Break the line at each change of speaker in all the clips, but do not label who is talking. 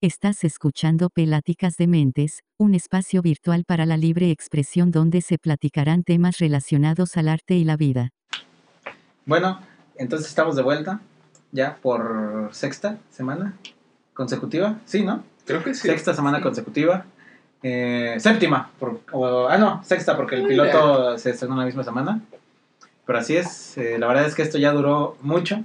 Estás escuchando Peláticas de Mentes, un espacio virtual para la libre expresión donde se platicarán temas relacionados al arte y la vida.
Bueno, entonces estamos de vuelta, ya por sexta semana consecutiva, sí, ¿no?
Creo que sí.
Sexta semana consecutiva. Eh, séptima, por- o- ah, no, sexta, porque el piloto se estrenó la misma semana. Pero así es, eh, la verdad es que esto ya duró mucho,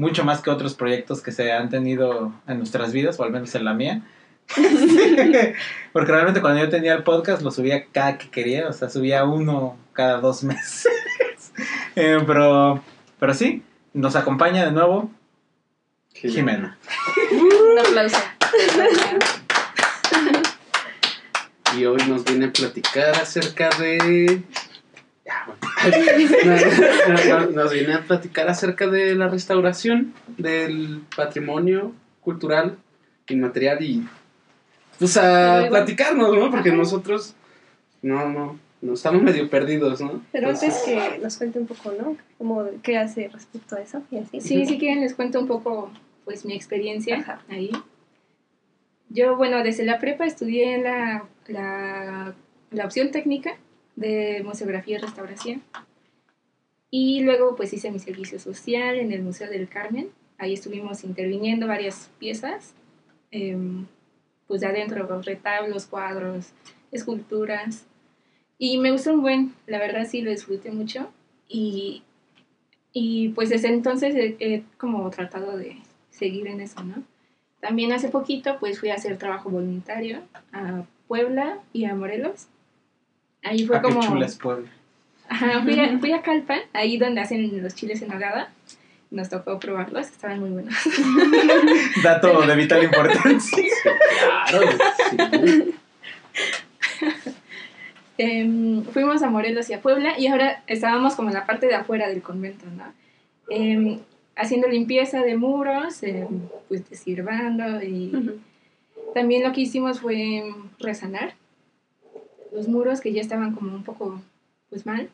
mucho más que otros proyectos que se han tenido en nuestras vidas, o al menos en la mía. porque realmente cuando yo tenía el podcast lo subía cada que quería, o sea, subía uno cada dos meses. Eh, pero, pero sí, nos acompaña de nuevo Jimena.
Un aplauso.
Y hoy nos viene a platicar acerca de. Ya, bueno. Nos viene a platicar acerca de la restauración del patrimonio cultural inmaterial y. Pues a platicarnos, ¿no? Porque
Ajá.
nosotros. No, no. No estamos medio perdidos, ¿no?
Pero
Entonces,
antes que nos cuente un poco, ¿no? Como qué hace respecto a eso y así.
Sí, si quieren les cuento un poco pues mi experiencia
Ajá.
ahí. Yo, bueno, desde la prepa estudié la, la, la opción técnica de museografía y restauración. Y luego pues hice mi servicio social en el Museo del Carmen. Ahí estuvimos interviniendo varias piezas, em, pues de adentro, los retablos, cuadros, esculturas. Y me gustó un buen, la verdad sí lo disfruté mucho. Y, y pues desde entonces he, he como tratado de seguir en eso, ¿no? También hace poquito pues fui a hacer trabajo voluntario a Puebla y a Morelos. Ahí fue
Ah,
como...
chula es Puebla.
Ajá, fui a, fui a Calpan, ahí donde hacen los chiles en nogada. Nos tocó probarlos, estaban muy buenos.
Dato de vital importancia.
Claro, sí.
Em, fuimos a Morelos y a Puebla y ahora estábamos como en la parte de afuera del convento, ¿no? Em, haciendo limpieza de muros, em, pues desirvando y también lo que hicimos fue resanar los muros que ya estaban como un poco pues mal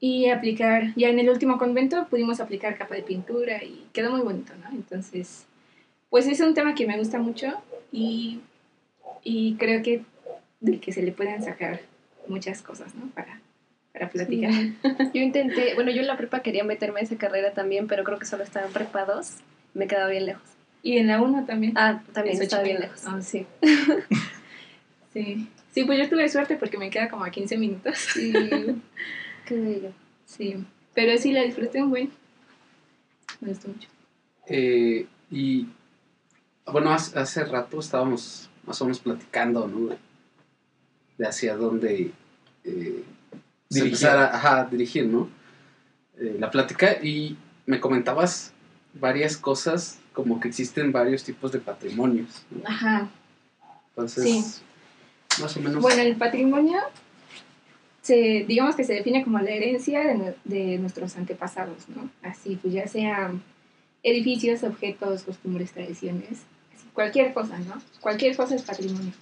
y aplicar, ya en el último convento pudimos aplicar capa de pintura y quedó muy bonito, ¿no? Entonces, pues es un tema que me gusta mucho y, y creo que del que se le pueden sacar muchas cosas, ¿no? Para, para platicar.
Yo intenté, bueno, yo en la prepa quería meterme a esa carrera también, pero creo que solo estaba en prepa 2. Me quedaba bien lejos.
Y en la 1 también.
Ah, también estaba bien lejos.
Ah, sí. sí. Sí, pues yo tuve suerte porque me queda como a 15 minutos.
Sí. Qué bello.
Sí. Pero sí la disfruté un buen. Me gustó mucho.
Eh, y bueno, hace, hace rato estábamos más o menos platicando, ¿no? De, hacia dónde eh, se
Dirigir.
empezar a ajá, dirigir, ¿no? Eh, la plática y me comentabas varias cosas, como que existen varios tipos de patrimonios. ¿no?
Ajá.
Entonces,
Sí. Bueno, el patrimonio, se, digamos que se define como la herencia de, nue- de nuestros antepasados, ¿no? Así, pues ya sean edificios, objetos, costumbres, tradiciones, cualquier cosa, ¿no? Cualquier cosa es patrimonio.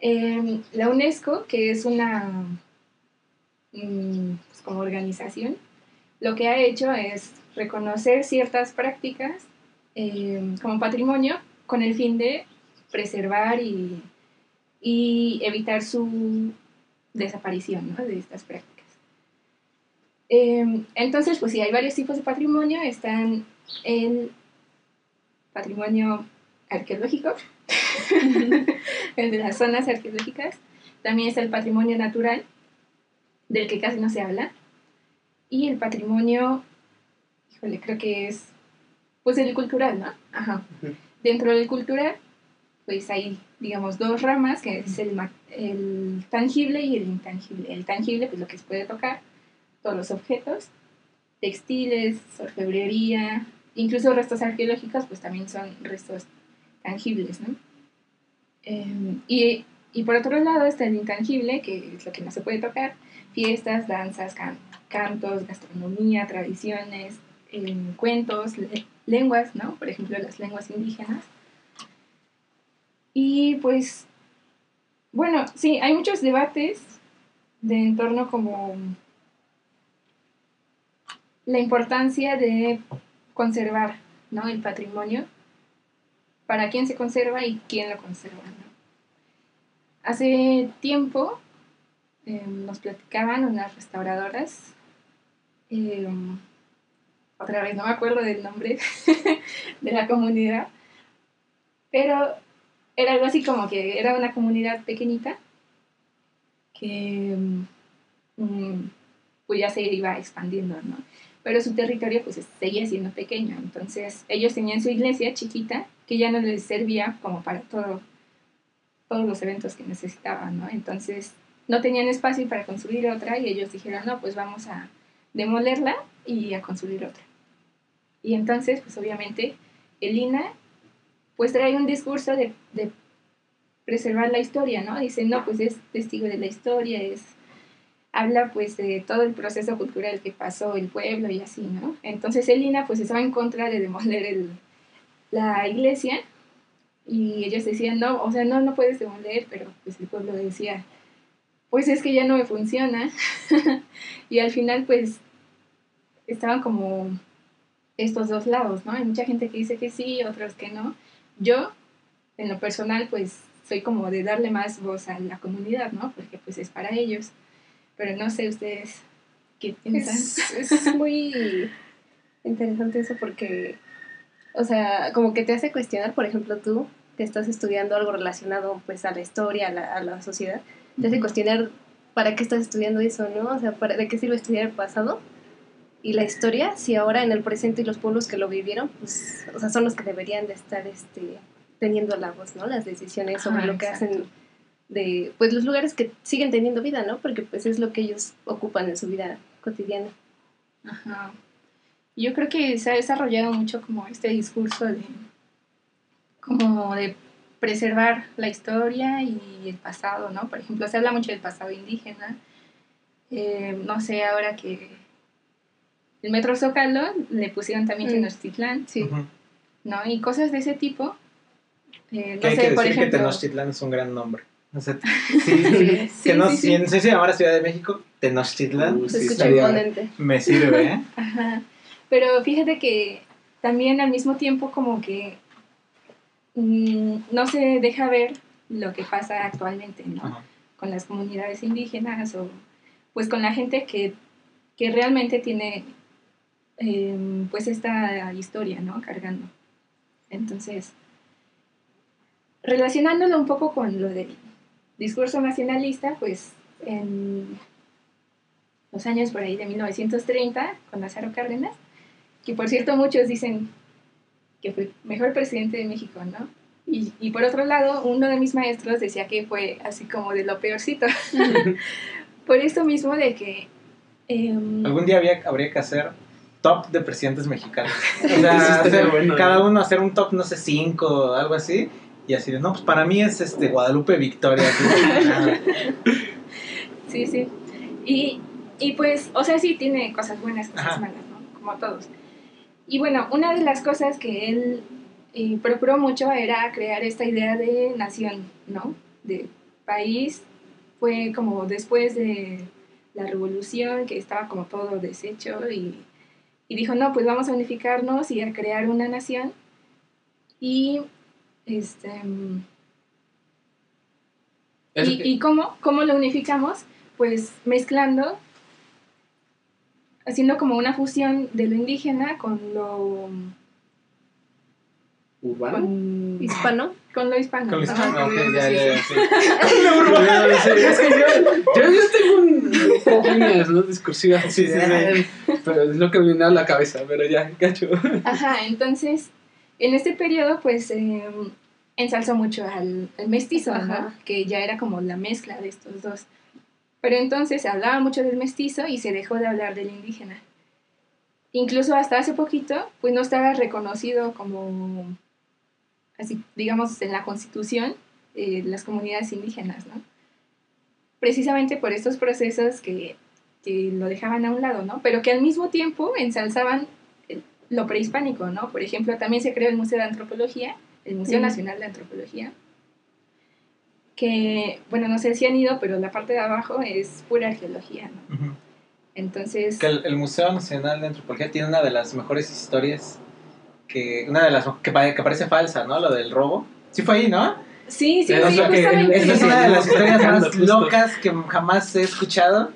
Em, la UNESCO, que es una mm, pues, como organización, lo que ha hecho es reconocer ciertas prácticas em, como patrimonio con el fin de preservar y y evitar su desaparición ¿no? de estas prácticas. Eh, entonces, pues sí, hay varios tipos de patrimonio. Están el patrimonio arqueológico, el de las zonas arqueológicas. También está el patrimonio natural, del que casi no se habla. Y el patrimonio, híjole, creo que es, pues el cultural, ¿no? Ajá. Dentro del cultural, pues hay, digamos, dos ramas, que es el, el tangible y el intangible. El tangible, pues lo que se puede tocar, todos los objetos, textiles, orfebrería, incluso restos arqueológicos, pues también son restos tangibles, ¿no? Em, y, y por otro lado está el intangible, que es lo que no se puede tocar, fiestas, danzas, can- cantos, gastronomía, tradiciones, em, cuentos, le- lenguas, ¿no? Por ejemplo, las lenguas indígenas. Y pues, bueno, sí, hay muchos debates de en torno como la importancia de conservar ¿no? el patrimonio para quién se conserva y quién lo conserva. Hace tiempo eh, nos platicaban unas restauradoras, eh, otra vez no me acuerdo del nombre de la comunidad, pero era algo así como que era una comunidad pequeñita que mm, pues ya se iba expandiendo, ¿no? Pero su territorio pues seguía siendo pequeño, entonces ellos tenían su iglesia chiquita que ya no les servía como para todo, todos los eventos que necesitaban, ¿no? Entonces no tenían espacio para construir otra y ellos dijeron, no, pues vamos a demolerla y a construir otra. Y entonces, pues obviamente, el INA pues trae un discurso de, preservar la historia, ¿no? Dice, no, pues es testigo de la historia, es habla pues de todo el proceso cultural que pasó el pueblo y así, ¿no? Entonces el INA pues estaba en contra de demoler el, la iglesia y ellos decían, no, o sea, no, no puedes demoler, pero pues el pueblo decía, pues es que ya no me funciona. y al final pues estaban como estos dos lados, ¿no? Hay mucha gente que dice que sí, otros que no. Yo, en lo personal, pues soy como de darle más voz a la comunidad, ¿no? Porque pues es para ellos. Pero no sé ustedes qué piensan.
Es, es muy interesante eso porque, o sea, como que te hace cuestionar, por ejemplo, tú que estás estudiando algo relacionado pues a la historia, a la, a la sociedad, te hace cuestionar para qué estás estudiando eso, ¿no? O sea, ¿para, ¿de qué sirve estudiar el pasado? Y la historia, si ahora en el presente y los pueblos que lo vivieron, pues, o sea, son los que deberían de estar este, teniendo la voz, ¿no? Las decisiones sobre
Ah,
lo que hacen de, pues, los lugares que siguen teniendo vida, ¿no? Porque, pues, es lo que ellos ocupan en su vida cotidiana.
Ajá. Yo creo que se ha desarrollado mucho como este discurso de como de preservar la historia y el pasado, ¿no? Por ejemplo, se habla mucho del pasado indígena. Eh, no sé, ahora que el Metro Zócalo le pusieron también
Mm.
Tenochtitlán,
Sí.
¿no? Y cosas de ese tipo.
Que
Eh, no
hay
sé,
que
por
decir que
ejemplo.
Tenochtitlán es un gran nombre. O sea,
Sí,
que
sí,
no,
sí,
si
sí.
en- si se llamara Ciudad de México, Tenochtitlán,
Uh,
Se
sí,
escucha
estaría-
imponente.
me sirve, ¿eh?
Ajá. Pero fíjate que también al mismo tiempo como que mm, no se deja ver lo que pasa actualmente, ¿no?
Ajá.
Con las comunidades indígenas o pues con la gente que, que realmente tiene em, pues esta historia, ¿no? Cargando. Entonces, relacionándolo un poco con lo del discurso nacionalista, pues en los años por ahí de 1930, con Lázaro Cárdenas, que por cierto muchos dicen que fue el mejor presidente de México, ¿no? Y, y por otro lado, uno de mis maestros decía que fue así como de lo peorcito. por esto mismo de que... em,
Algún día había, habría que hacer top de presidentes mexicanos. O sea,
estaría
hacer-
bueno,
cada uno hacer un top, no sé, 5 o algo así. Y así de, no, pues para mí es este Guadalupe Victoria. nada.
Sí, sí. Y, y pues, o sea, sí tiene cosas buenas, cosas
Ajá.
malas, ¿no? Como todos. Y bueno, una de las cosas que él eh, procuró mucho era crear esta idea de nación, ¿no? De país. Fue como después de la revolución, que estaba como todo deshecho, y, y dijo, no, pues vamos a unificarnos y a crear una nación. Y, este...
Es
¿Y,
que-
y cómo? ¿Cómo lo unificamos? Pues mezclando, haciendo como una fusión de lo indígena con lo,
¿Urbano?
con,
Hispano.
Con lo hispano.
Con no, ok, ya, ya, ya, sí.
es que yo, yo, yo tengo un poco líneas ¿no? discursivas.
Sí, sí, sí.
Pero es lo que me viene a la cabeza, pero ya, cacho.
Ajá, entonces, en este periodo, pues, eh, ensalzó mucho al, al mestizo. Que ya era como la mezcla de estos dos. Pero entonces se hablaba mucho del mestizo y se dejó de hablar del indígena. Incluso hasta hace poquito, pues no estaba reconocido como, así, digamos, en la constitución, eh, las comunidades indígenas, ¿no? Precisamente por estos procesos que, que lo dejaban a un lado, ¿no? Pero que al mismo tiempo ensalzaban eh, lo prehispánico, ¿no? Por ejemplo, también se creó el Museo de Antropología, el Museo. Nacional de Antropología, que, bueno, no sé si han ido, pero la parte de abajo es pura arqueología, ¿no? Entonces,
Que el, el Museo Nacional de Antropología tiene una de las mejores historias que una de las que, que parece falsa, ¿no? Lo del robo. Sí fue ahí, ¿no?
Sí, sí,
Es
O
sí,
que
justamente.
esa es una de las historias más locas que jamás he escuchado.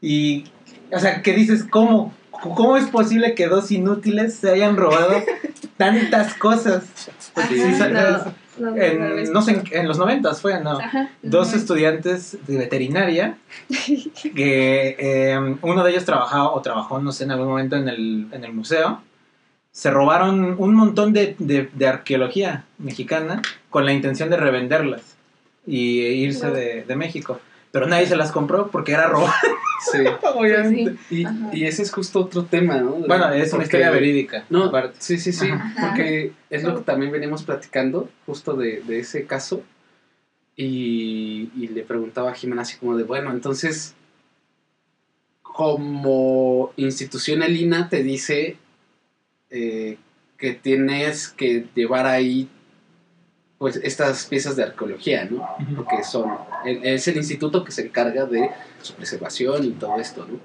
Y, o sea, que dices, ¿cómo? ¿Cómo es posible que dos inútiles se hayan robado tantas cosas?
Ajá,
Sí,
no, no, no,
en,
no,
no sé, en, los noventas fue, ¿no?
Ajá.
Dos estudiantes de veterinaria, que eh, uno de ellos trabajaba o trabajó, no sé, en algún momento en el, en el museo, se robaron un montón de, de- de arqueología mexicana con la intención de revenderlas y irse
No.
de, de México. Pero nadie se las compró porque era robado,
Sí.
obviamente.
Y, y ese es justo otro tema, ¿no?
Bueno, es una historia verídica.
No,
aparte.
sí, sí, sí,
Ajá.
porque es lo que también venimos platicando justo de, de ese caso y, y le preguntaba a Jimena así como de, bueno, entonces, como institución el INA te dice eh, que tienes que llevar ahí pues estas piezas de arqueología, ¿no? Porque son es el instituto que se encarga de su preservación y todo esto, ¿no?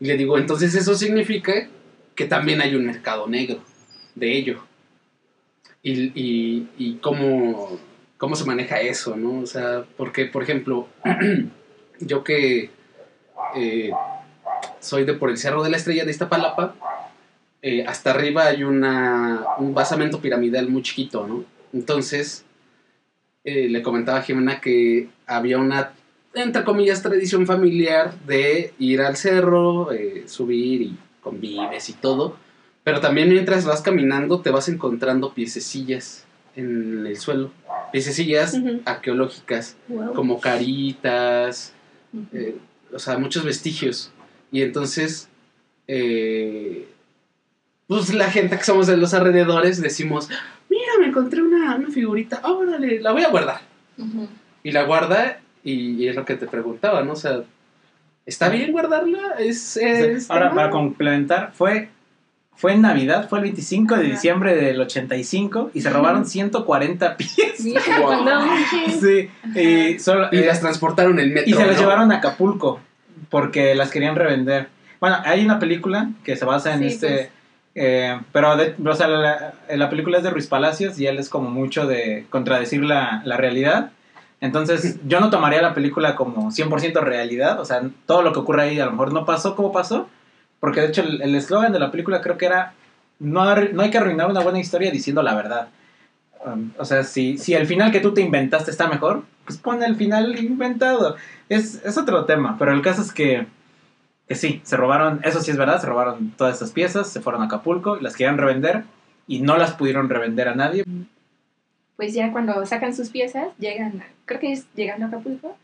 Y le digo, entonces eso significa que también hay un mercado negro de ello. Y, y, y cómo, cómo se maneja eso, ¿no? O sea, porque, por ejemplo, yo que eh, soy de por el Cerro de la Estrella de Iztapalapa, eh, hasta arriba hay una, un basamento piramidal muy chiquito, ¿no? Entonces, eh, le comentaba a Jimena que había una, entre comillas, tradición familiar de ir al cerro, eh, subir y convives y todo, pero también mientras vas caminando te vas encontrando piececillas en el suelo, piececillas arqueológicas,
Wow.
como caritas, eh, o sea, muchos vestigios. Y entonces, eh, pues la gente que somos de los alrededores decimos, mira, me encontré una, una figurita, órale, la voy a guardar. Y la guarda, y, y es lo que te preguntaba, ¿no? O sea, ¿está bien guardarla? Es, es-
Ahora,
¿no?
para complementar, fue, fue en Navidad, fue el 25 de diciembre del 85 y se robaron 140 pies.
Mira,
Wow.
no manches.
Sí, y, solo,
Y
eh,
las transportaron en metro.
y se las llevaron a Acapulco porque las querían revender. Bueno, hay una película que se basa en
Sí,
este...
pues.
Eh, pero, de- o sea, la, la película es de Ruiz Palacios y él es como mucho de contradecir la, la realidad. Entonces, yo no tomaría la película como 100% realidad. O sea, todo lo que ocurre ahí a lo mejor no pasó como pasó. Porque de hecho, el eslogan de la película creo que era: no, no hay que arruinar una buena historia diciendo la verdad. Um, o sea, si, si el final que tú te inventaste está mejor, pues pon el final inventado. Es, es otro tema. Pero el caso es que, que sí, se robaron, eso sí es verdad, se robaron todas esas piezas, se fueron a Acapulco, las querían revender y no las pudieron revender a nadie.
Pues ya cuando sacan sus piezas, llegan, creo que es llegando a Acapulco,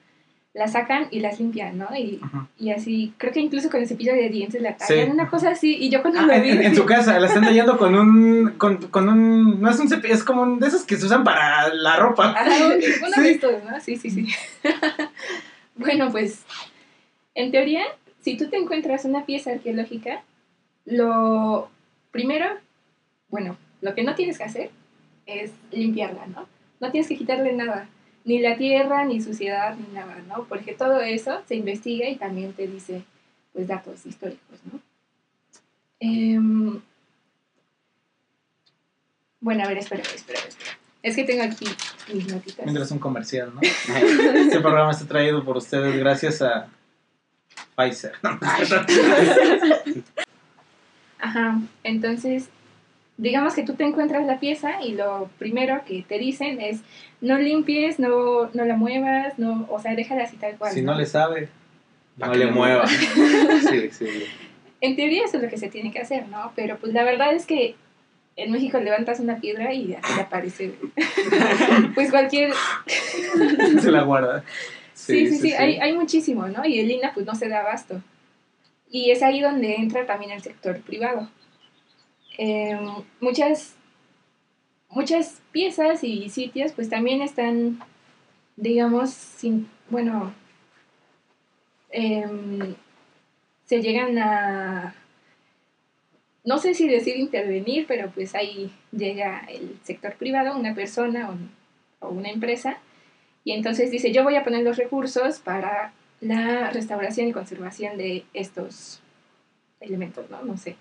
las sacan y las limpian, ¿no? Y, y así, creo que incluso con el cepillo de dientes la
Sí.
tallan, una cosa así. Y yo cuando
Ah,
lo
en,
vi.
en- en su casa, la están tallando con un, con, con un, no es un cepillo, es como un de esos que se usan para la ropa.
Ajá, uno
Sí.
de estos, ¿no? Sí, sí, sí. bueno, pues, en teoría, si tú te encuentras una pieza arqueológica, lo primero, bueno, lo que no tienes que hacer es limpiarla, ¿no? No tienes que quitarle nada, ni la tierra, ni suciedad, ni nada, ¿no? Porque todo eso se investiga y también te dice, pues, datos históricos, ¿no? Em, bueno, a ver, espera, espera, espera. Es que tengo aquí mis notitas.
Mientras un comercial, ¿no? Este programa está traído por ustedes gracias a Pfizer. No,
Ajá, entonces, digamos que tú te encuentras la pieza y lo primero que te dicen es no limpies, no, no la muevas, no, o sea, déjala así tal cual.
si no le sabe, no le
le
mueva.
Sí, sí.
En teoría eso es lo que se tiene que hacer, ¿no? Pero pues la verdad es que en México levantas una piedra y así aparece pues cualquier...
Se la guarda.
Sí, sí, sí, Hay, hay muchísimo, ¿no? Y el INA pues no se da abasto. Y es ahí donde entra también el sector privado. Eh, muchas, muchas piezas y sitios pues también están, digamos, sin, bueno, em, se llegan a, no sé si decir intervenir, pero pues ahí llega el sector privado, una persona o, o una empresa, y entonces dice, yo voy a poner los recursos para la restauración y conservación de estos elementos, ¿no? No sé.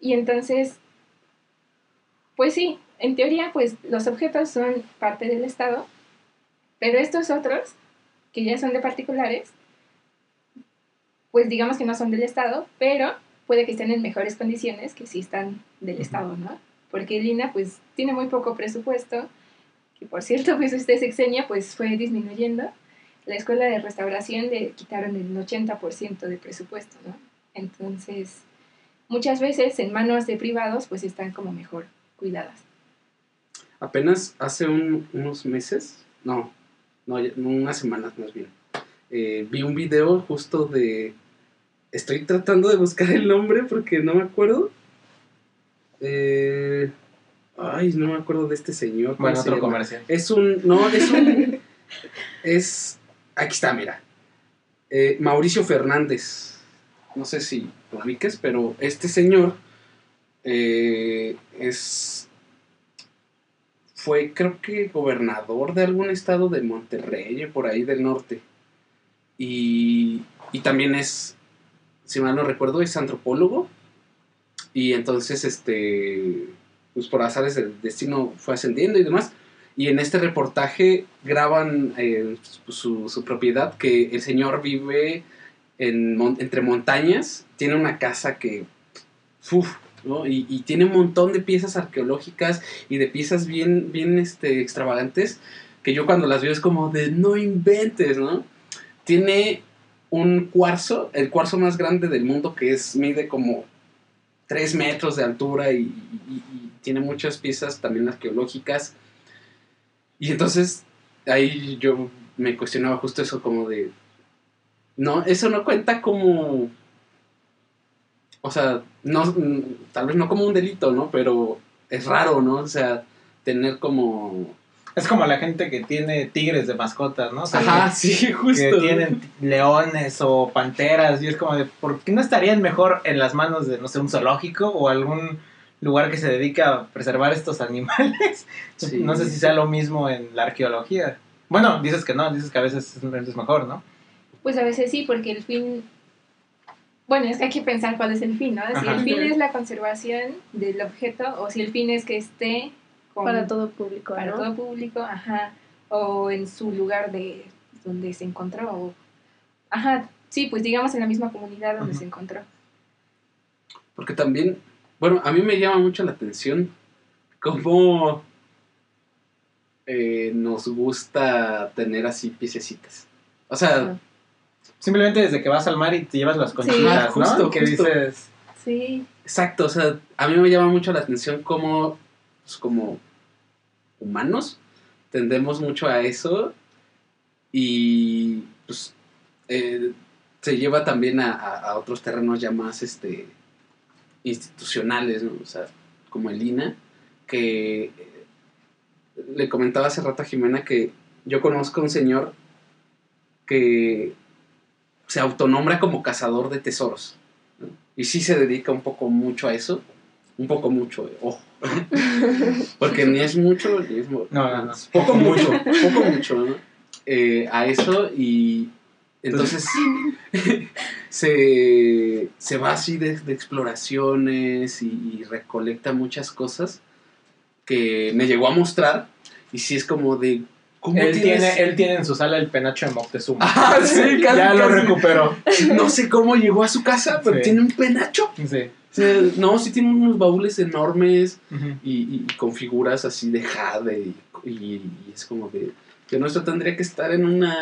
Y entonces, Pues sí, en teoría, pues los objetos son parte del Estado, pero estos otros, que ya son de particulares, pues digamos que no son del Estado, pero puede que estén en mejores condiciones que si están del Estado, ¿no? Porque el INA, pues, tiene muy poco presupuesto, que por cierto, pues este sexenio, pues, fue disminuyendo. La escuela de restauración le quitaron el 80% de presupuesto, ¿no? Entonces, muchas veces en manos de privados, pues, están como mejor cuidadas.
Apenas hace un- unos meses, no, no, unas semanas más bien, eh, vi un video justo de... Estoy tratando de buscar el nombre porque no me acuerdo. Eh, ay, no me acuerdo de este señor. ¿cómo
Bueno,
se
otro
llama?
comercial.
Es un. No, es un. es. Aquí está, mira. Eh, Mauricio Fernández. No sé si lo ubiques, pero este señor eh, es. Fue, creo que, gobernador de algún estado de Monterrey, por ahí del norte. Y, y también es, si mal no recuerdo, es antropólogo. Y entonces, este, pues por azares del destino fue ascendiendo y demás. Y en este reportaje graban eh, su, su propiedad, que el señor vive entre montañas, tiene una casa que, uf. Y, tiene un montón de piezas arqueológicas y de piezas bien, bien este, extravagantes, que yo cuando las veo es como de no inventes, ¿no? Tiene un cuarzo, el cuarzo más grande del mundo, que es, mide como 3 metros de altura y tiene muchas piezas también arqueológicas. Y entonces ahí yo me cuestionaba justo eso como de, no, eso no cuenta como, o sea, no, tal vez no como un delito, ¿no? Pero es raro, ¿no? O sea, tener como...
Es como la gente que tiene tigres de mascotas, ¿no? O sea,
Ajá, sí,
que
justo.
tienen leones o panteras y es como de, ¿por qué no estarían mejor en las manos de, no sé, un zoológico o algún lugar que se dedica a preservar estos animales?
Sí.
No sé si sea lo mismo en la arqueología. Bueno, dices que no, dices que a veces es mejor, ¿no?
Pues a veces sí, porque el fin... Bueno, es que hay que pensar cuál es el fin, ¿no? Si
Ajá.
el fin es la conservación del objeto o si el fin es que esté con-
Para todo público,
para
¿no?
todo público, ajá, o en su lugar de donde se encontró, o, ajá, sí, pues digamos en la misma comunidad donde se encontró.
Porque también, bueno, a mí me llama mucho la atención cómo eh, nos gusta tener así piececitas. O sea,
Ajá.
Simplemente desde que vas al mar y te llevas las conchitas, ¿no?
justo,
que
justo.
dices,
Sí,
exacto, o sea, a mí me llama mucho la atención cómo, pues, como humanos, tendemos mucho a eso y pues eh, se lleva también a, a- a otros terrenos ya más este, institucionales, ¿no? O sea, como el INA, que le comentaba hace rato a Jimena que yo conozco a un señor que se autonombra como cazador de tesoros. ¿no? Y sí se dedica un poco mucho a eso. Un poco mucho, eh, ojo. Porque ni es mucho, ni es
No, no,
poco mucho, poco mucho, ¿no? Eh, a eso y entonces se, se va así de, de exploraciones y, y recolecta muchas cosas que me llegó a mostrar y sí es como de... ¿cómo
él
tienes-
tiene, él tiene en su sala el penacho de Moctezuma.
Ah, sí, casi,
ya lo
casi.
recuperó.
No sé cómo llegó a su casa, pero
Sí.
tiene un penacho.
Sí.
O sea, no, sí tiene unos baúles enormes y, y- y con figuras así de jade y, y- y es como de que nuestro tendría que estar en una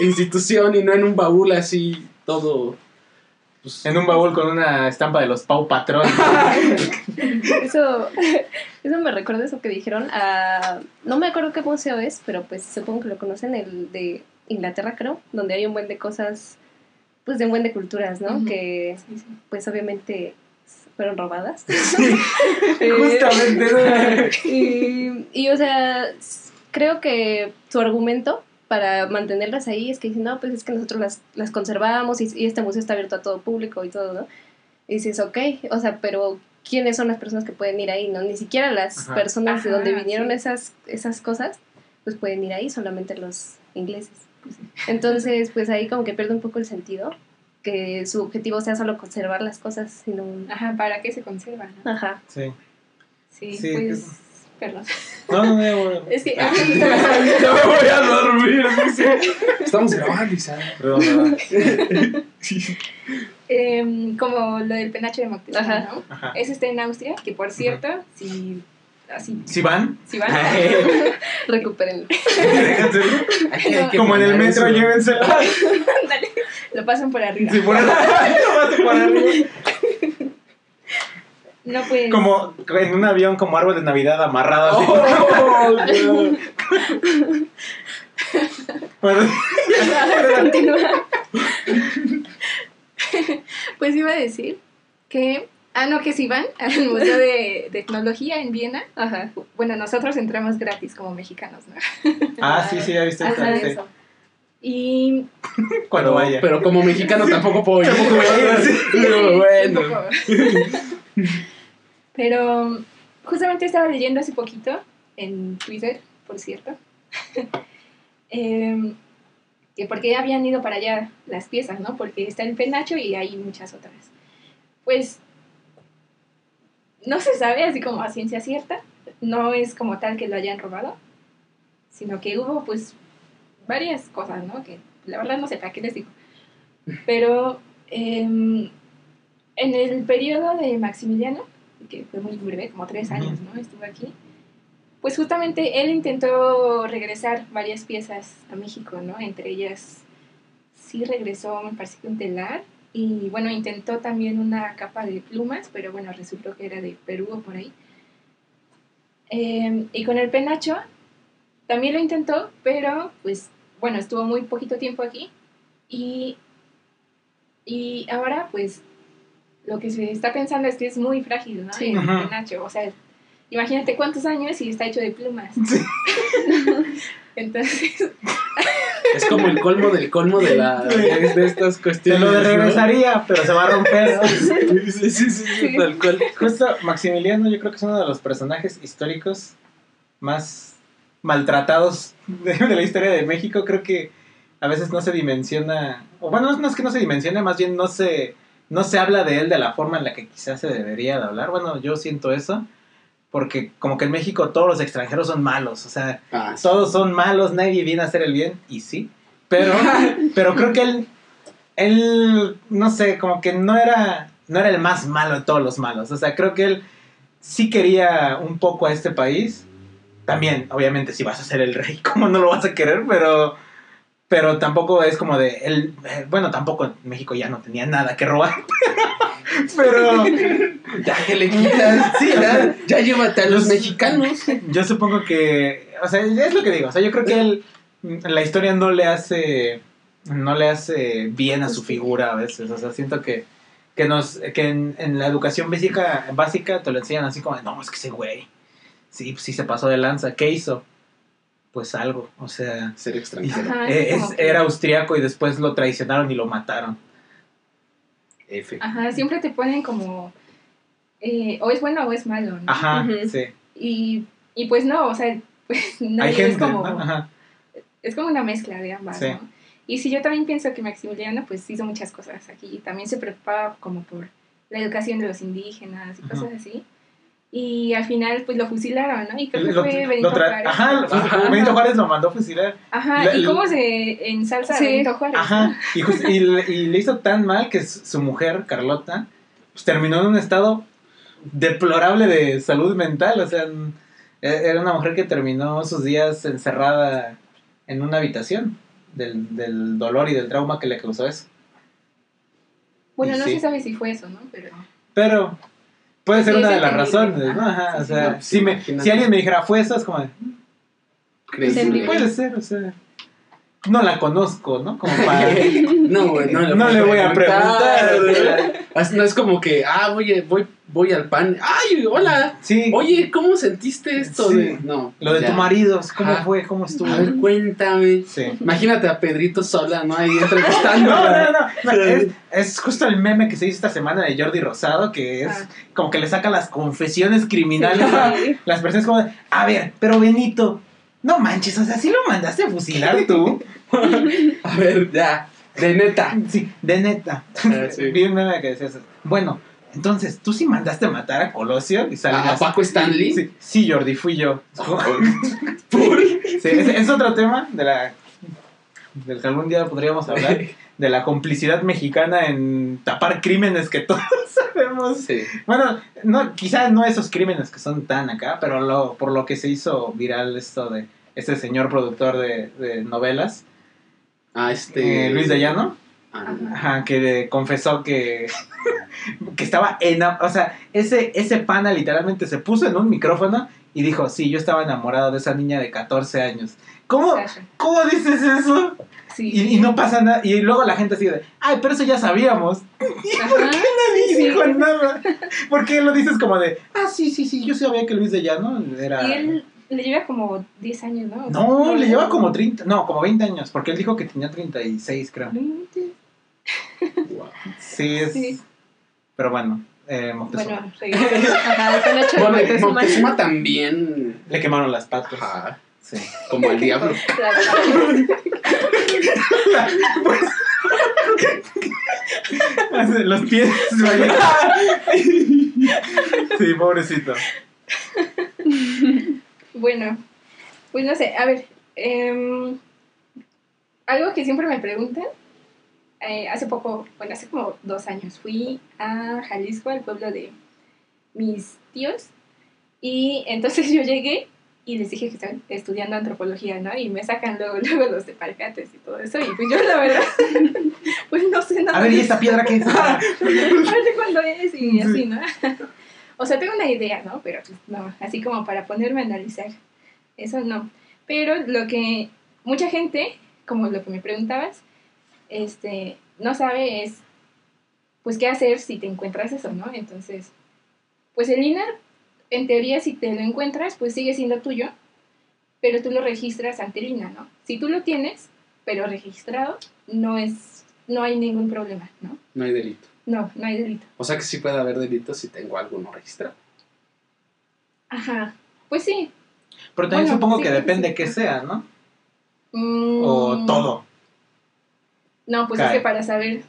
institución y no en un baúl así todo pues,
En un baúl con una estampa de los Pau Patrón.
eso, eso me recuerda eso que dijeron a... No me acuerdo qué museo es, pero pues supongo que lo conocen, el de Inglaterra creo, donde hay un buen de cosas, pues de un buen de culturas, ¿no? Que
Sí, sí.
pues obviamente fueron robadas.
Justamente.
y, y, o sea, creo que su argumento para mantenerlas ahí es que dicen, no, pues es que nosotros las, las conservamos y, y este museo está abierto a todo público y todo, ¿no? Y dices, ok, o sea, pero ¿quiénes son las personas que pueden ir ahí, no? Ni siquiera las
Ajá.
personas de donde
Ajá,
vinieron
sí.
esas, esas cosas, pues pueden ir ahí, solamente los ingleses. Entonces, pues ahí como que pierde un poco el sentido, que su objetivo sea solo conservar las cas, sino...
Ajá, ¿para qué se conservan? no?
Ajá.
Sí.
Sí,
Sí,
pues, perdón.
No, no, no, no.
Es que
Ah. Ya me voy a dormir. Estamos grabando,
perdón.
em, como lo del penacho de Moctezuma,
Ajá.
¿no?
Ajá.
Ese está en Austria, que por cierto, si, así,
¿Si van?
si van,
Recupérenlo.
Que
Como en el metro,
eso.
llévensela.
ándale, lo pasan por arriba.
Si por lo vas por arriba.
No, pues,
Como en un avión, como árbol de Navidad amarrado así.
Oh.
Bueno,
continúa. pues iba a decir que, ah, no, que si van al Museo de Tecnología en Viena,
Ajá.
bueno, nosotros entramos gratis como mexicanos, ¿no?
Ah, sí, sí, ya viste.
Ajá,
sí.
eso. Y
Cuando
Pero-
vaya.
Pero como mexicano tampoco puedo ir.
Tampoco voy a ir,
bueno.
Pero justamente estaba leyendo hace poquito en Twitter, por cierto, em, que porque habían ido para allá las piezas, ¿no? Porque está el penacho y hay muchas otras. Pues no se sabe así como a ciencia cierta, no es como tal que lo hayan robado, sino que hubo pues varias cosas, ¿no? Que la verdad no sé para qué les digo. Pero em, en el periodo de Maximiliano, que fue muy breve, como tres años, ¿no? Estuvo aquí. Pues justamente él intentó regresar varias piezas a México, ¿no? Entre ellas, sí regresó, me parece que un telar. Y bueno, intentó también una capa de plumas, pero bueno, resultó que era de Perú o por ahí. Eh, y con el penacho también lo intentó, pero pues bueno, estuvo muy poquito tiempo aquí. Y, y ahora pues lo que se está pensando es que es muy frágil, ¿no?
Sí.
Penacho, o sea, imagínate cuántos años y está hecho de plumas. Entonces,
Es como el colmo del colmo de, la, de, de estas cuestiones.
lo de
¿no?
regresaría, pero se va a romper.
Sí, sí, sí, sí,
Sí.
tal cual.
Justo Maximiliano, yo creo que es uno de los personajes históricos más maltratados de, de la historia de México. Creo que a veces no se dimensiona, o bueno, no es que no se dimensione, más bien no se, no se habla de él de la forma en la que quizás se debería de hablar. Bueno, yo siento eso, porque como que en México todos los extranjeros son malos, o sea,
Ah, sí.
todos son malos, nadie viene a hacer el bien, y sí, pero, pero creo que él, él, no sé, como que no era, no era el más malo de todos los malos, o sea, creo que él sí quería un poco a este país, también, obviamente, si vas a ser el rey, ¿cómo no lo vas a querer? Pero, pero tampoco es como de, él, eh, bueno, tampoco México ya no tenía nada que robar, pero...
Ya que le quitas,
Sí,
ya, ya llévate a los mexicanos.
Yo supongo que, o sea, es lo que digo, o sea, yo creo que él, la historia no le hace, no le hace bien a su figura a veces, o sea, siento que, que nos, que en, en la educación básica, básica te lo enseñan así como, no, es que ese güey, sí, sí se pasó de lanza, ¿qué hizo? Pues algo, o sea,
Ser extranjero.
Ajá, es
es-
como que-
era austriaco y después lo traicionaron y lo mataron.
F.
ajá, siempre te ponen como, eh, o es bueno o es malo, ¿no?
Ajá, sí.
Y, y pues no, o sea, pues no
Hay
es como,
¿no? Ajá.
es como una mezcla de ambas,
Sí.
¿no? Y sí, yo también pienso que Maximiliano pues hizo muchas cosas aquí. También se preocupaba como por la educación de los indígenas y cosas así. Y al final pues lo fusilaron, ¿no? Y creo que
Lo-
fue Benito Juárez.
Ajá. Benito Juárez lo mandó a fusilar.
Ajá,
La-
y cómo se ensalza
Sí.
Benito Juárez.
Ajá, y, just- y le, y le hizo tan mal que su mujer, Carlota, pues terminó en un estado deplorable de salud mental. O sea, e- era una mujer que terminó sus días encerrada en una habitación del, del dolor y del trauma que le causó eso.
Bueno,
Y
no
sí.
se sabe si fue eso, ¿no? Pero
Pero puede ser
Sí,
una de las razones, ¿no? Ajá,
Ajá,
o sea,
sí, no,
si, me- si alguien me dijera, fue eso, es como, de, puede ser, o sea, no la conozco, ¿no? Como para...
No, güey, no, le
No le voy a preguntar,
No es como que, ah, voy, voy, voy al pan. Ay, hola.
Sí,
Oye, ¿cómo sentiste esto?
Sí.
de- No.
lo de
ya.
tu marido, ¿cómo
Ajá.
fue? ¿Cómo estuvo?
A ver, cuéntame.
Sí.
Imagínate a Pedrito sola, ¿no? Ahí entrevistando.
No, no, no, no, Es, es justo el meme que se hizo esta semana de Jordi Rosado, que es
Ah.
como que le saca las confesiones criminales a las personas como, de, a ver, pero Benito, no manches, o sea, ¿sí lo mandaste a fusilar tú?
A ver, ya. De neta.
Sí, de neta.
Ah, sí.
Meme que decía eso. Bueno, Entonces, ¿tú sí mandaste matar a Colosio? Y
¿A. Paco Stanley?
Sí, sí, Jordi, fui yo.
¿Por?
Sí, es, es otro tema de la del que algún día podríamos hablar de la complicidad mexicana en tapar crímenes que todos sabemos.
Sí.
Bueno, no, quizás no esos crímenes que son tan acá, pero lo, por lo que se hizo viral esto de este señor productor de, de novelas,
Ah, este.
eh, Luis de Llano,
Ah,
ajá, que confesó que, que estaba enamorado, o sea, ese, ese pana literalmente se puso en un micrófono y dijo, sí, yo estaba enamorado de esa niña de 14 años. ¿Cómo. ¿cómo dices eso?
Sí.
Y, y no pasa nada. Y luego la gente así de, ay, pero eso ya sabíamos.
Ajá.
Nadie
Sí.
dijo nada. ¿Por qué lo dices como de, ah, sí, sí, sí, yo sabía que Luis de Llano era...
Y él le lleva como 10 años, ¿no?
No, le lleva como 30, no, como 20 años, porque él dijo que tenía 36, creo.
No inventes.
wow.
Sí, es...
Sí.
Pero bueno, eh, Moctezuma.
Bueno.
Ajá. Moctezuma
también.
Le quemaron las patas.
Ajá.
Sí.
Como el diablo.
Los pies. sí, pobrecito.
Bueno, pues no sé, a ver, em, algo que siempre me preguntan, eh, hace poco, bueno, hace como dos años, fui a Jalisco, al pueblo de mis tíos, y entonces yo llegué y les dije que estaba estudiando antropología, ¿no? Y me sacan luego, luego los de parcates y todo eso, y pues yo la verdad, pues no sé nada.
A ver, ¿y esta piedra qué es?
a ver cuándo es y
Sí.
así, ¿no? O sea, tengo una idea, ¿no? Pero pues, no, así como para ponerme a analizar. Eso no. Pero lo que mucha gente, como lo que me preguntabas, este, no sabe es, pues, qué hacer si te encuentras eso, ¿no? Entonces, pues el INAR, en teoría, si te lo encuentras, pues sigue siendo tuyo, pero tú lo registras ante el INAR, ¿no? Si tú lo tienes, pero registrado, no es, no hay ningún problema, ¿no?
No hay delito.
No, no hay delito.
O sea que sí puede haber delito si tengo algo no registrado.
Ajá. Pues sí.
Pero también
Bueno,
supongo
sí,
que depende
sí.
qué sea, ¿no?
Mm,
O todo.
No, pues
Cae.
es que para saber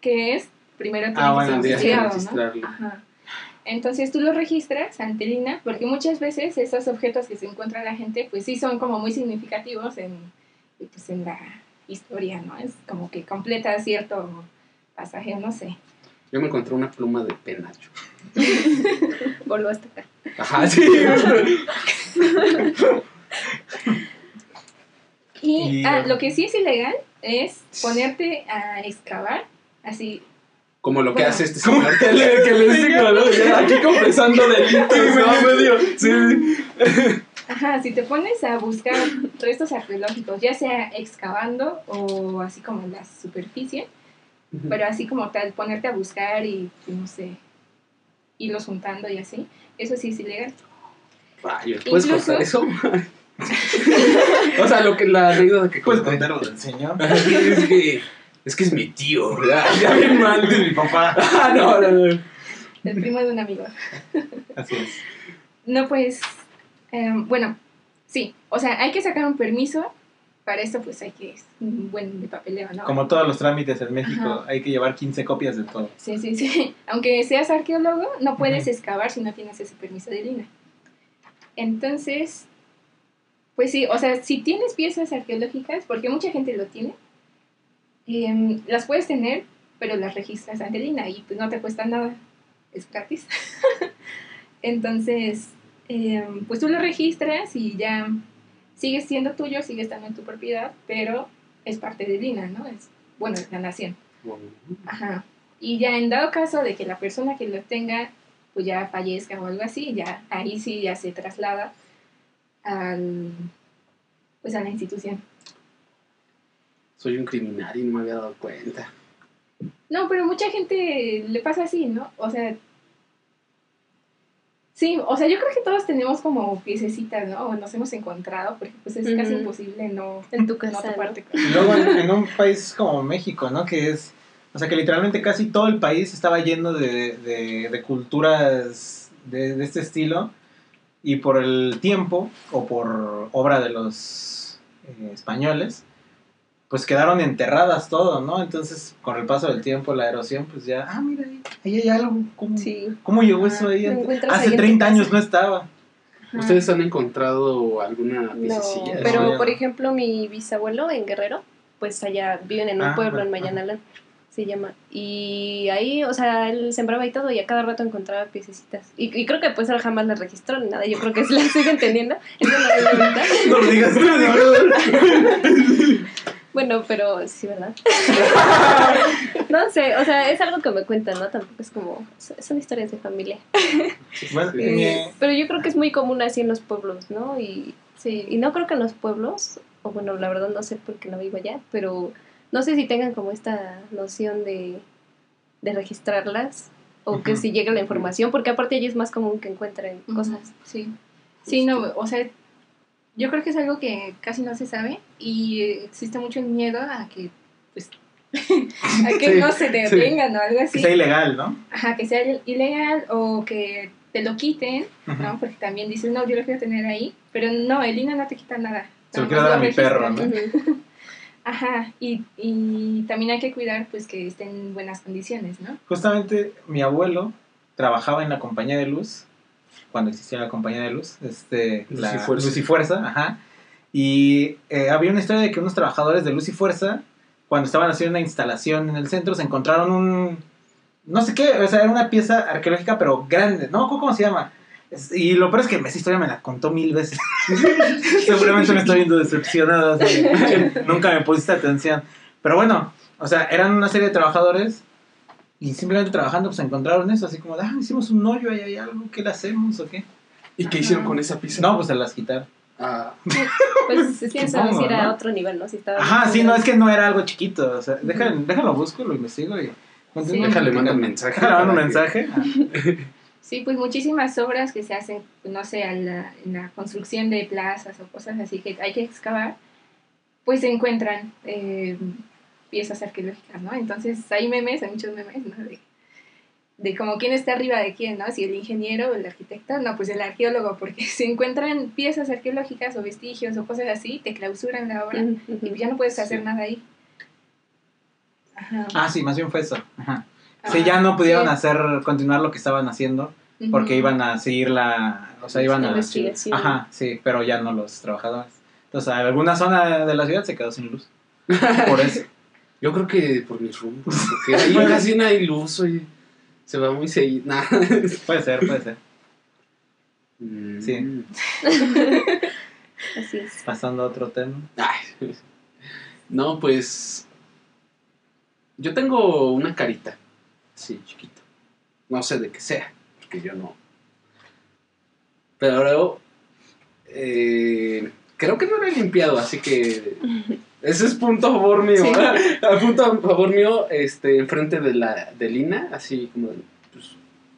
qué es, primero tiene
Ah,
que
bueno,
que registrarlo.
Ajá. Entonces tú lo registras ante el INAH, porque muchas veces esos objetos que se encuentra la gente, pues sí son como muy significativos en, pues, en la historia, ¿no? Es como que completa cierto pasaje, no sé.
Yo me encontré una pluma de penacho.
Volvió hasta acá.
Ajá, sí.
Y
Y,
ah, lo que sí es ilegal es ponerte a excavar, así,
Como lo que hace este señor que le, que le digo, Aquí confesando delitos, ¿no? Medio. Sí.
Ajá, si te pones a buscar restos arqueológicos, ya sea excavando o así como en la superficie, pero así como tal, ponerte a buscar y, no sé, irlos juntando y así, eso sí es ilegal.
Rayos, ¿puedes
Incluso-
contar eso? o sea, lo que la anécdota que
contarlo del señor.
es que es que es mi tío, ¿verdad? Ya bien mal.
de mi papá.
Ah, no, no, no.
El primo de un amigo.
Así es.
No, pues, em, bueno, sí, o sea, hay que sacar un permiso, para esto pues hay que, es un buen de papeleo, ¿no?
Como todos los trámites en México,
Ajá.
hay que llevar 15 copias de todo.
Sí, sí, sí. Aunque seas arqueólogo, no puedes excavar si no tienes ese permiso de lina. Entonces, pues sí, o sea, si tienes piezas arqueológicas, porque mucha gente lo tiene, em, las puedes tener, pero las registras ante Lina y pues no te cuesta nada, es gratis. Entonces, em, pues tú lo registras y ya sigue siendo tuyo, sigue estando en tu propiedad, pero es parte de Lina, ¿no? Es, bueno, la nación. Ajá. Y ya en dado caso de que la persona que lo tenga, pues ya fallezca o algo así, ya ahí sí ya se traslada al, pues a la institución.
Soy un criminal y no me había dado cuenta.
No, pero mucha gente le pasa así, ¿no? O sea, sí, o sea, yo creo que todos tenemos como piececitas, ¿no? O nos hemos encontrado, porque pues es casi imposible no,
En tu
no
casa. ¿no?
toparte con-
Y luego en, en un país como México, ¿no? Que es, o sea, que literalmente casi todo el país estaba lleno de, de, de culturas de, de este estilo y por el tiempo o por obra de los eh, españoles, pues quedaron enterradas todo, ¿no? Entonces, con el paso del tiempo, la erosión, pues ya, ah, mira, ahí, ahí hay algo. ¿Cómo,
Sí.
¿cómo llegó
Ah,
eso ahí? Hace
en tu
30 años
casa.
no estaba.
Ajá.
¿Ustedes han encontrado alguna
No,
piececilla?
pero
No, ya
por ejemplo, mi bisabuelo en Guerrero, pues allá viven en un
Ah,
pueblo en. Mayanalán, se llama. Y ahí, o sea, él sembraba y todo, y a cada rato encontraba piececitas. Y, y creo que pues él jamás las registró ni nada, yo creo que se las. Eso sé ahorita.
No lo digas, no lo digas.
Bueno, pero sí, ¿verdad? no sé, o sea, es algo que me cuentan, ¿no? Tampoco es como, son historias de familia.
Bueno,
Eh, pero yo creo que es muy común así en los pueblos, ¿no? Y,
Sí.
y no creo que en los pueblos, o bueno, la verdad no sé porque no vivo allá, pero no sé si tengan como esta noción de, de registrarlas o que si llega la información, porque aparte allí es más común que encuentren cosas.
Sí. Sí, no, o sea, yo creo que es algo que casi no se sabe y existe mucho el miedo a que, pues, a que
Sí,
no se detengan o algo
que
así.
sea ilegal, ¿no?
Ajá, que sea ilegal o que te lo quiten. ¿no? Porque también dices, no, yo lo quiero tener ahí, pero no, el INE no te quita nada.
Se lo quiero dar a mi perro. ¿no?
Ajá, y, y también hay que cuidar pues que estén en buenas condiciones, ¿no?
Justamente mi abuelo trabajaba en la compañía de luz, cuando existía la compañía de luz, este, la
Luz y Fuerza.
Luz y Fuerza, ajá. Y eh, había una historia de que unos trabajadores de Luz y Fuerza, cuando estaban haciendo una instalación en el centro, se encontraron un, no sé qué, o sea, era una pieza arqueológica, pero grande, no cómo se llama. Y lo peor es que esa historia me la contó mil veces. Seguramente me estoy viendo decepcionado. Nunca me pusiste atención. Pero bueno, o sea, eran una serie de trabajadores y simplemente trabajando, pues encontraron eso, así como, ah, hicimos un hoyo, ahí hay algo, ¿qué le hacemos o qué?
¿Y qué hicieron con esa pieza?
No, pues se las quitaron.
Ah,
Pues es que eso sí era
¿no?
otro nivel, ¿no? Si estaba
Ajá, sí, no, es que no era algo chiquito. O sea, déjalo, déjalo busco, lo investigo y.
Sí.
déjale, mando un mensaje.
Déjale, mando un mensaje.
Sí, pues muchísimas obras que se hacen, no sé, a la- en la construcción de plazas o cosas así que hay que excavar, pues se encuentran eh, piezas arqueológicas, ¿no? Entonces hay memes, hay muchos memes, ¿no? De, de como quién está arriba de quién, ¿no? Si el ingeniero o el arquitecto, no, pues el arqueólogo, porque se encuentran piezas arqueológicas o vestigios o cosas así, te clausuran la obra y
ujú.
ya no puedes hacer
Sí.
nada ahí. Ajá.
Ah, sí, más bien fue eso. Ajá. Sí, ya no pudieron
sí.
hacer, continuar lo que estaban haciendo porque iban a seguir la. O sea, iban a.
Investigación.
Ajá, sí, pero ya no los trabajadores. Entonces, alguna zona de la ciudad se quedó sin luz. Por eso.
Yo creo que por mis rumbos, porque ahí casi no hay luz, oye. Se va muy seguido. Nah.
Puede ser, puede ser.
Mm.
Sí.
Así es.
Pasando a otro tema.
Ay. No, pues. Yo tengo una carita. Sí, chiquita. No sé de qué sea, porque yo no. Pero. eh, creo que no lo he limpiado, así que. Ese es punto a favor mío.
Sí.
¿verdad? A punto a favor mío, este, enfrente de la de Lina, así como. pues,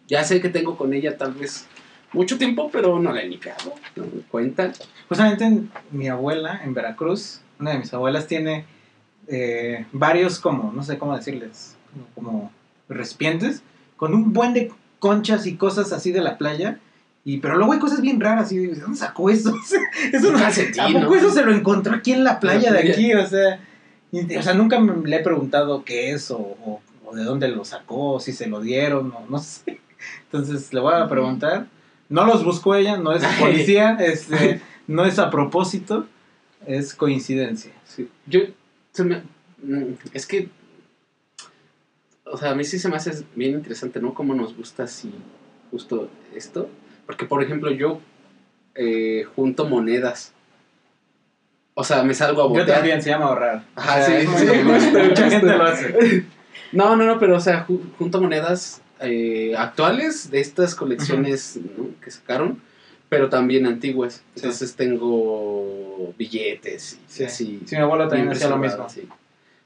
ya sé que tengo con ella tal vez mucho tiempo, pero no la he limpiado. No me cuenta.
Justamente en- mi abuela en Veracruz, una de mis abuelas tiene eh, varios como, no sé cómo decirles, como, como recipientes con un buen de conchas y cosas así de la playa. Y, pero luego hay cosas bien raras y digo, ¿de dónde sacó eso? O sea, eso no-
calcetín,
¿A poco
¿no?
eso se lo encontró aquí en la playa de
playa.
aquí? O sea, y- o sea nunca me- le he preguntado qué es o, o- o de dónde lo sacó, si se lo dieron, o no sé. Entonces le voy a preguntar. No los buscó ella, no es policía, este, no es a propósito, es coincidencia.
Sí. Yo, se me- mm, es que, o sea, a mí sí se me hace bien interesante, ¿no? Cómo nos gusta así, justo esto. Porque, por ejemplo, yo eh, junto monedas. O sea, me salgo a
Yo
botear.
también se llama ahorrar.
Ajá,
O sea,
sí, sí, justo,
Mucha gente lo hace.
No, no, no, pero, o sea, ju- junto monedas eh, actuales de estas colecciones ¿no? que sacaron, pero también antiguas.
Sí.
Entonces tengo billetes y
Sí,
así.
sí, mi abuelo también hacía lo mismo.
preservadas, sí.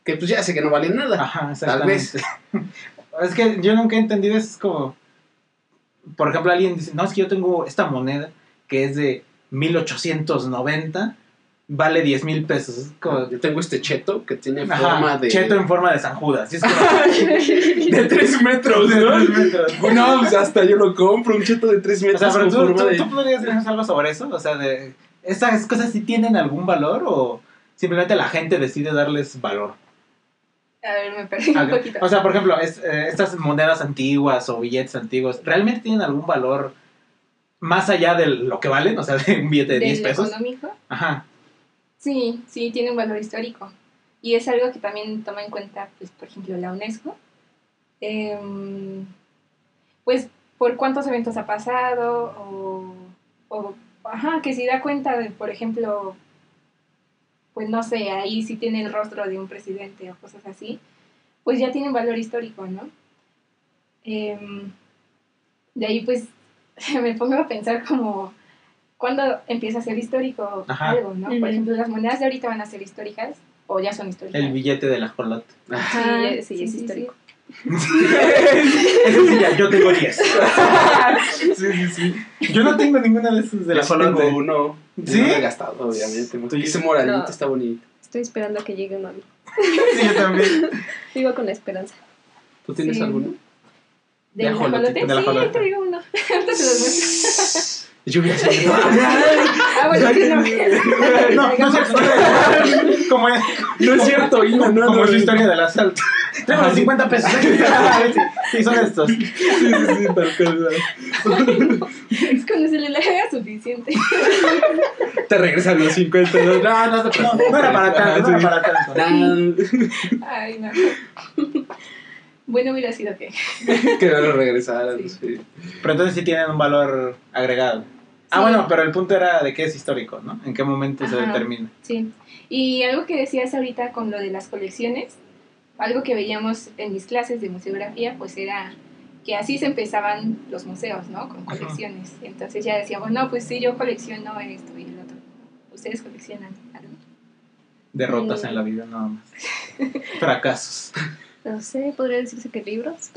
Que pues ya sé que no valen nada.
Ajá,
Tal vez.
es que yo nunca he entendido, es como, por ejemplo, alguien dice, no, es que yo tengo esta moneda que es de 1890, vale 10 mil pesos. Como,
Yo tengo este cheto que tiene
ajá,
forma de.
cheto en forma de San Judas. es como,
de 3 metros,
de
¿no?
tres metros.
No, pues hasta yo lo compro, un cheto de 3
O
metros
sea, pero
con
tú,
forma
tú,
de.
tú podrías decirnos algo sobre eso, o sea, de, ¿esas cosas sí tienen algún valor o simplemente la gente decide darles valor.
A ver, me perdí un poquito.
O sea, por ejemplo, es- eh, estas monedas antiguas o billetes antiguos, ¿realmente tienen algún valor más allá de lo que valen? O sea, de un billete de
Del
10 pesos.
económico,
Ajá.
sí, sí, tiene un valor histórico. Y es algo que también toma en cuenta, pues, por ejemplo, la UNESCO. Em, pues, por cuántos eventos ha pasado, o, o, ajá, que si da cuenta de, por ejemplo, pues no sé, ahí sí tiene el rostro de un presidente o cosas así, pues ya tiene un valor histórico, ¿no? Em, de ahí, pues, me pongo a pensar como, ¿cuándo empieza a ser histórico
Ajá.
algo, no? Por ejemplo, las monedas de ahorita van a ser históricas, o ya son históricas.
El billete del ajolote.
Ajá,
Sí, sí, es histórico.
Sí, ya, yo tengo 10. sí, sí, sí. Yo no tengo ninguna de esas del
Yo sí
ajolote.
tengo uno.
¿Sí?
No lo he gastado, obviamente. Porque ese moradito
No.
está bonito.
Estoy esperando a que llegue mí.
Sí, yo también.
Vivo con la esperanza.
¿Tú tienes
Sí.
alguno?
¿Del
De ajolote,
ajolote?
del
Sí, ahí traigo uno. Ahorita se los muestro.
Yo hubiera sido.
Ah, bueno, sí, no.
No, no es cierto. Como,
No es cierto, Ina, no,
como
no,
su
no.
historia del asalto. Tengo los 50 pesos. Sí, sí, son estos.
Sí, sí, sí, tal cual.
Es cuando se le haga suficiente.
Te regresan los 50. No, no, no
No, era para tanto, no era para tanto.
tanto.
Ay, no. Bueno, hubiera sido que.
Que no lo regresaran.
Sí.
sí.
Pero entonces sí tienen un valor agregado. Ah, bueno, pero el punto era de que es histórico, ¿no? ¿En qué momento se determina?
Sí. Y algo que decías ahorita con lo de las colecciones, algo que veíamos en mis clases de museografía, pues era que así se empezaban los museos, ¿no? Con
Ajá.
colecciones. Entonces ya decíamos, no, pues sí, yo colecciono esto y el otro. Ustedes coleccionan algo.
Derrotas en la vida, nada más. Fracasos.
No sé, podría decirse que libros.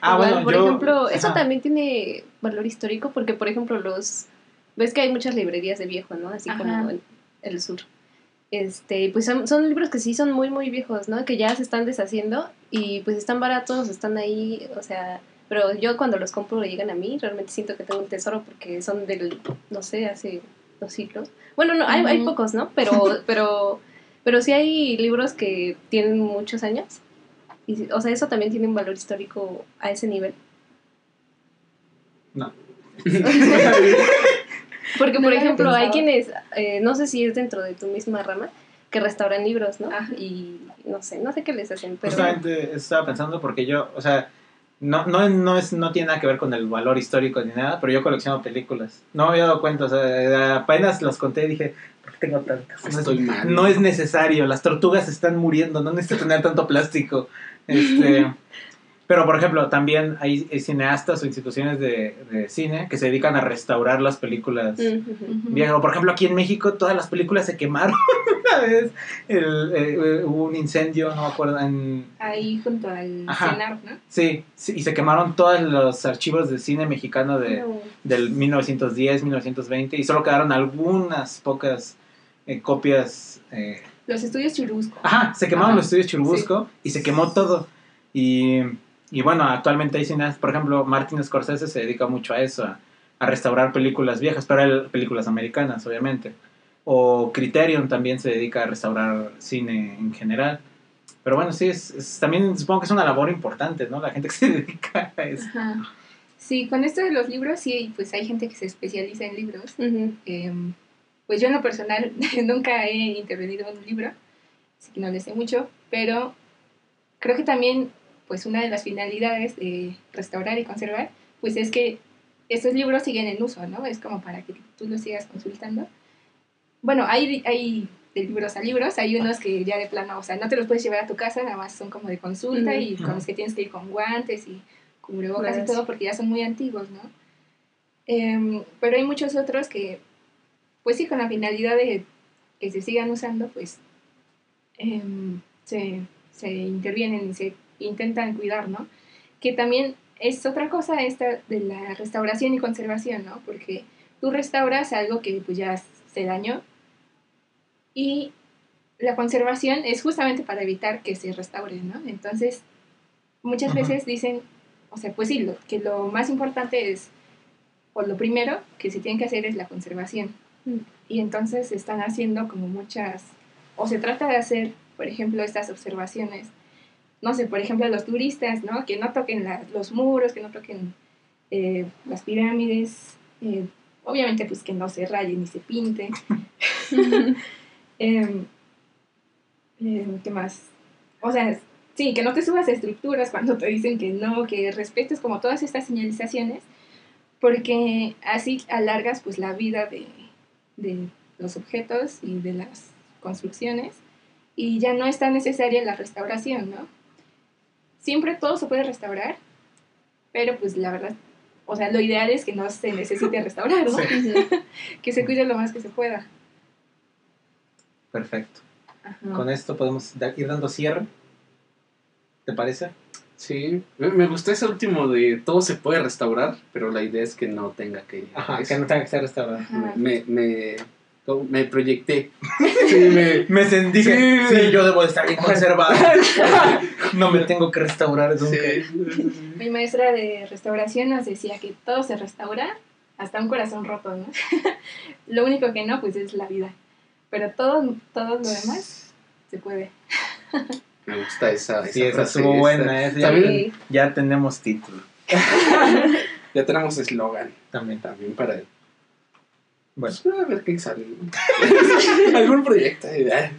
Ah,
Igual,
bueno,
por
yo...
ejemplo, eso
Ajá.
también tiene valor histórico porque, por ejemplo, los... Ves que hay muchas librerías de viejo, ¿no? Así
Ajá.
como en el sur. Este, pues son, son libros que sí son muy, muy viejos, ¿no? Que ya se están deshaciendo y pues están baratos, están ahí, o sea... Pero yo cuando los compro y llegan a mí, realmente siento que tengo un tesoro porque son del, no sé, hace dos siglos. Bueno, no, hay, hay pocos, ¿no? Pero, pero, pero sí hay libros que tienen muchos años. Y, o sea, eso también tiene un valor histórico a ese nivel.
No.
Porque,
No
por ejemplo, hay quienes, eh, no sé si es dentro de tu misma rama, que restauran libros, ¿no?
Ajá.
Y no sé, no sé qué les hacen, pero...
Justamente estaba pensando porque yo, o sea, no, no, no, es, no tiene nada que ver con el valor histórico ni nada, pero yo colecciono películas. No me había dado cuenta, o sea, apenas las conté y dije, ¿por qué tengo tantas? No es-
Estoy mal.
No es necesario, las tortugas están muriendo, no necesito tener tanto plástico. Este, pero, por ejemplo, también hay, hay cineastas o instituciones de, de cine que se dedican a restaurar las películas viejas. Por ejemplo, aquí en México todas las películas se quemaron una vez. El, eh, hubo un incendio, no me acuerdo, en...
Ahí junto al
Ajá.
cenar, ¿no?
Sí, sí, y se quemaron todos los archivos de cine mexicano de,
No.
del 1910, 1920, y solo quedaron algunas pocas eh, copias. eh,
Los estudios Churubusco.
Ajá, se quemaron
Ajá,
los estudios Churubusco y se quemó todo. Y, y bueno, actualmente hay cineastas, por ejemplo, Martin Scorsese se dedica mucho a eso, a, a restaurar películas viejas, pero él, películas americanas, obviamente. O Criterion también se dedica a restaurar cine en general. Pero bueno, sí, es, es- también supongo que es una labor importante, ¿no? La gente que se dedica a eso.
Ajá. Sí, con esto de los libros, sí, pues hay gente que se especializa en libros. Em, pues yo en lo personal nunca he intervenido en un libro, así que no le sé mucho, pero creo que también pues una de las finalidades de restaurar y conservar pues es que estos libros siguen en uso, ¿no? Es como para que tú los sigas consultando. Bueno, hay, hay de libros a libros, hay unos que ya de plano, o sea, no te los puedes llevar a tu casa, nada más son como de consulta y con los que tienes que ir con guantes y cubrebocas y
Claro,
todo porque ya son muy antiguos, ¿no? Em, pero hay muchos otros que, pues sí, con la finalidad de que se sigan usando, pues em, se, se intervienen y se intentan cuidar, ¿no? Que también es otra cosa esta de la restauración y conservación, ¿no? Porque tú restauras algo que pues ya se dañó y la conservación es justamente para evitar que se restaure, ¿no? Entonces, muchas
Ajá.
veces dicen, o sea, pues sí, lo, que lo más importante es, o lo primero que se tiene que hacer es la conservación.
Mm.
Y entonces están haciendo como muchas o se trata de hacer, por ejemplo, estas observaciones, no sé, por ejemplo, los turistas, ¿no? Que no toquen la- los muros, que no toquen eh, las pirámides, eh, obviamente pues que no se rayen ni se pinten. Em, em, ¿Qué más? O sea, sí, que no te subas a estructuras cuando te dicen que no, que respetes como todas estas señalizaciones, porque así alargas pues la vida de, de los objetos y de las construcciones y ya no es tan necesaria la restauración, ¿no? Siempre todo se puede restaurar, pero pues la verdad, o sea, lo ideal es que no se necesite restaurar, ¿no? que se cuide lo más que se pueda.
Perfecto.
Ajá.
Con esto podemos ir dando cierre. ¿Te parece?
Sí, me, gustó ese último de todo se puede restaurar, pero la idea es que no tenga que...
Ajá,
es-
que no tenga que ser restaurado.
Me, me, me proyecté. Sí, me,
Me sentí que
Sí.
sí, yo debo de estar bien conservado. no me tengo que restaurar nunca.
sí.
Mi maestra de restauración nos decía que todo se restaura, hasta un corazón roto, ¿no? lo único que no, pues es la vida. Pero todo, todo lo demás se puede.
Me gusta esa,
Sí,
esa frase,
estuvo buena. esa ya, ya tenemos título.
ya tenemos eslogan
También.
también para él.
Bueno,
Pues, a ver qué sale. Algún proyecto. eh,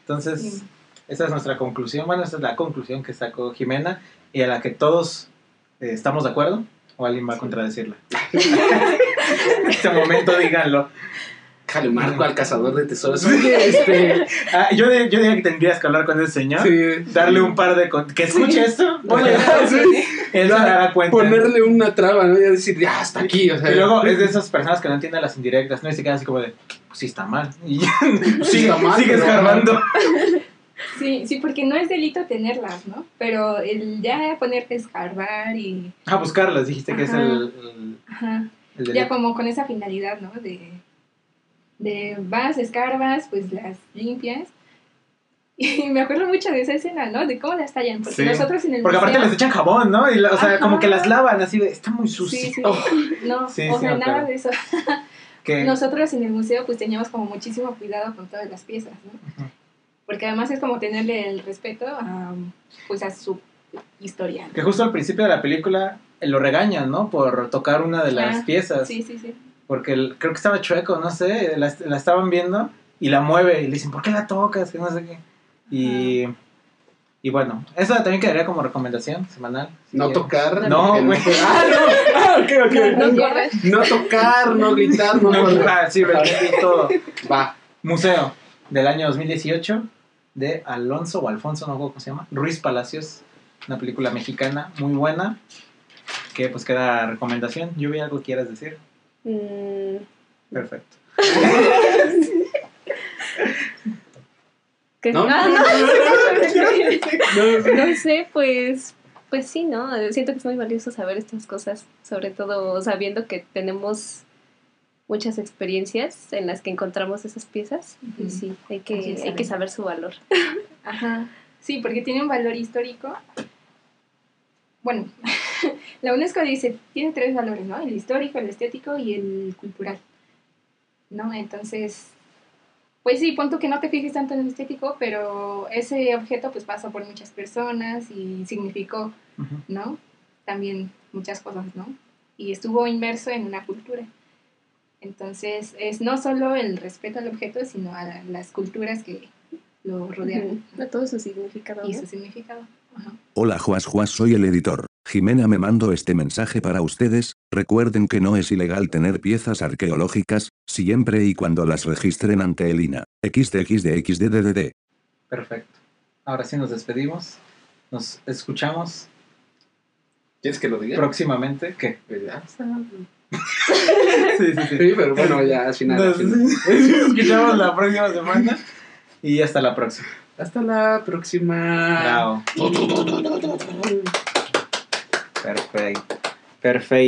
entonces,
Sí.
esa es nuestra conclusión. Bueno, esa es la conclusión que sacó Jimena y a la que todos eh, estamos de acuerdo. ¿O alguien va a contradecirla? en este momento díganlo.
Jale, Marco al cazador de tesoros. Oye, este.
Ah, yo, de- yo diría que tendrías que hablar con ese señor.
sí,
Darle un par de... con- Que escuche esto.
Oye, sí.
Él se dará cuenta.
Ponerle una traba, ¿no? Y decir, ya, hasta aquí. O sea,
Y luego es de esas personas que no entienden las indirectas, ¿no? Y se quedan así como de, pues sí está mal. Y ya,
Sí está mal,
sigue escarbando.
Sí, sí, porque no es delito tenerlas, ¿no? Pero el ya ponerte a escarbar y...
A buscarlas, dijiste que es el, el,
Ajá.
el
Ya como con esa finalidad, ¿no? De, de vas, escarbas, pues las limpias. Y me acuerdo mucho de esa escena, ¿no? De cómo las tallan. Porque
Sí.
nosotros en el
Porque aparte
museo-
les echan jabón, ¿no? Y la- o sea,
Ajá.
como que las lavan así de, está muy sucio.
Sí, sí.
Oh.
No,
Sí,
o sea, nada
acuerdo.
de eso.
Que,
Nosotros en el museo pues teníamos como muchísimo cuidado con todas las piezas, ¿no?
Ujú.
Porque además es como tenerle el respeto a, pues a su historia.
que justo al principio de la película eh, lo regañan, ¿no? Por tocar una de las
Ah,
piezas.
Sí, sí, sí.
Porque el- creo que estaba chueco, no sé, la, la estaban viendo y la mueve y le dicen, ¿por qué la tocas? Que no sé qué. Y, y bueno, eso también quedaría como recomendación semanal.
No
Sí.
tocar.
No, güey.
Ah, no. Ah, ok, ok.
No,
No,
no,
tocar, no gritar, no.
No, ah, sí, todo.
Va.
Museo del año 2018 de Alonso o Alfonso, no cómo se llama, Ruiz Palacios, una película mexicana muy buena que pues queda recomendación. Lluvia, ¿algo quieras decir?
Mm,
Perfecto.
¿qué?
¿No?
Ah, no,
No,
no sé, pues, pues sí, ¿no? Siento que es muy valioso saber estas cosas, sobre todo sabiendo que tenemos muchas experiencias en las que encontramos esas piezas y sí, hay que, hay que saber su valor.
Ajá. Sí, porque tiene un valor histórico. Bueno, la UNESCO dice, tiene tres valores, ¿no? El histórico, el estético y el cultural. ¿No? Entonces, pues sí, pon tú que no te fijes tanto en el estético, pero ese objeto pues pasó por muchas personas y significó. ¿no? También muchas cosas, ¿no? Y estuvo inmerso en una cultura. Entonces, es no solo el respeto al objeto, sino a la- las culturas que lo rodean.
A todo su significado.
y
¿no?
su significado. Ajá.
Hola Juas Juas soy el editor. Jimena me mando este mensaje para ustedes, recuerden que no es ilegal tener piezas arqueológicas, siempre y cuando las registren ante el INA. XDXDXDDD.
Perfecto. Ahora sí nos despedimos. Nos escuchamos
¿Quieres que lo diga?
próximamente. ¿Qué? Sí, sí, sí.
Sí, pero bueno, ya al final. al
Nos
final.
escuchamos la próxima semana y hasta la próxima.
Hasta la próxima.
Bravo. Perfecto. Perfecto.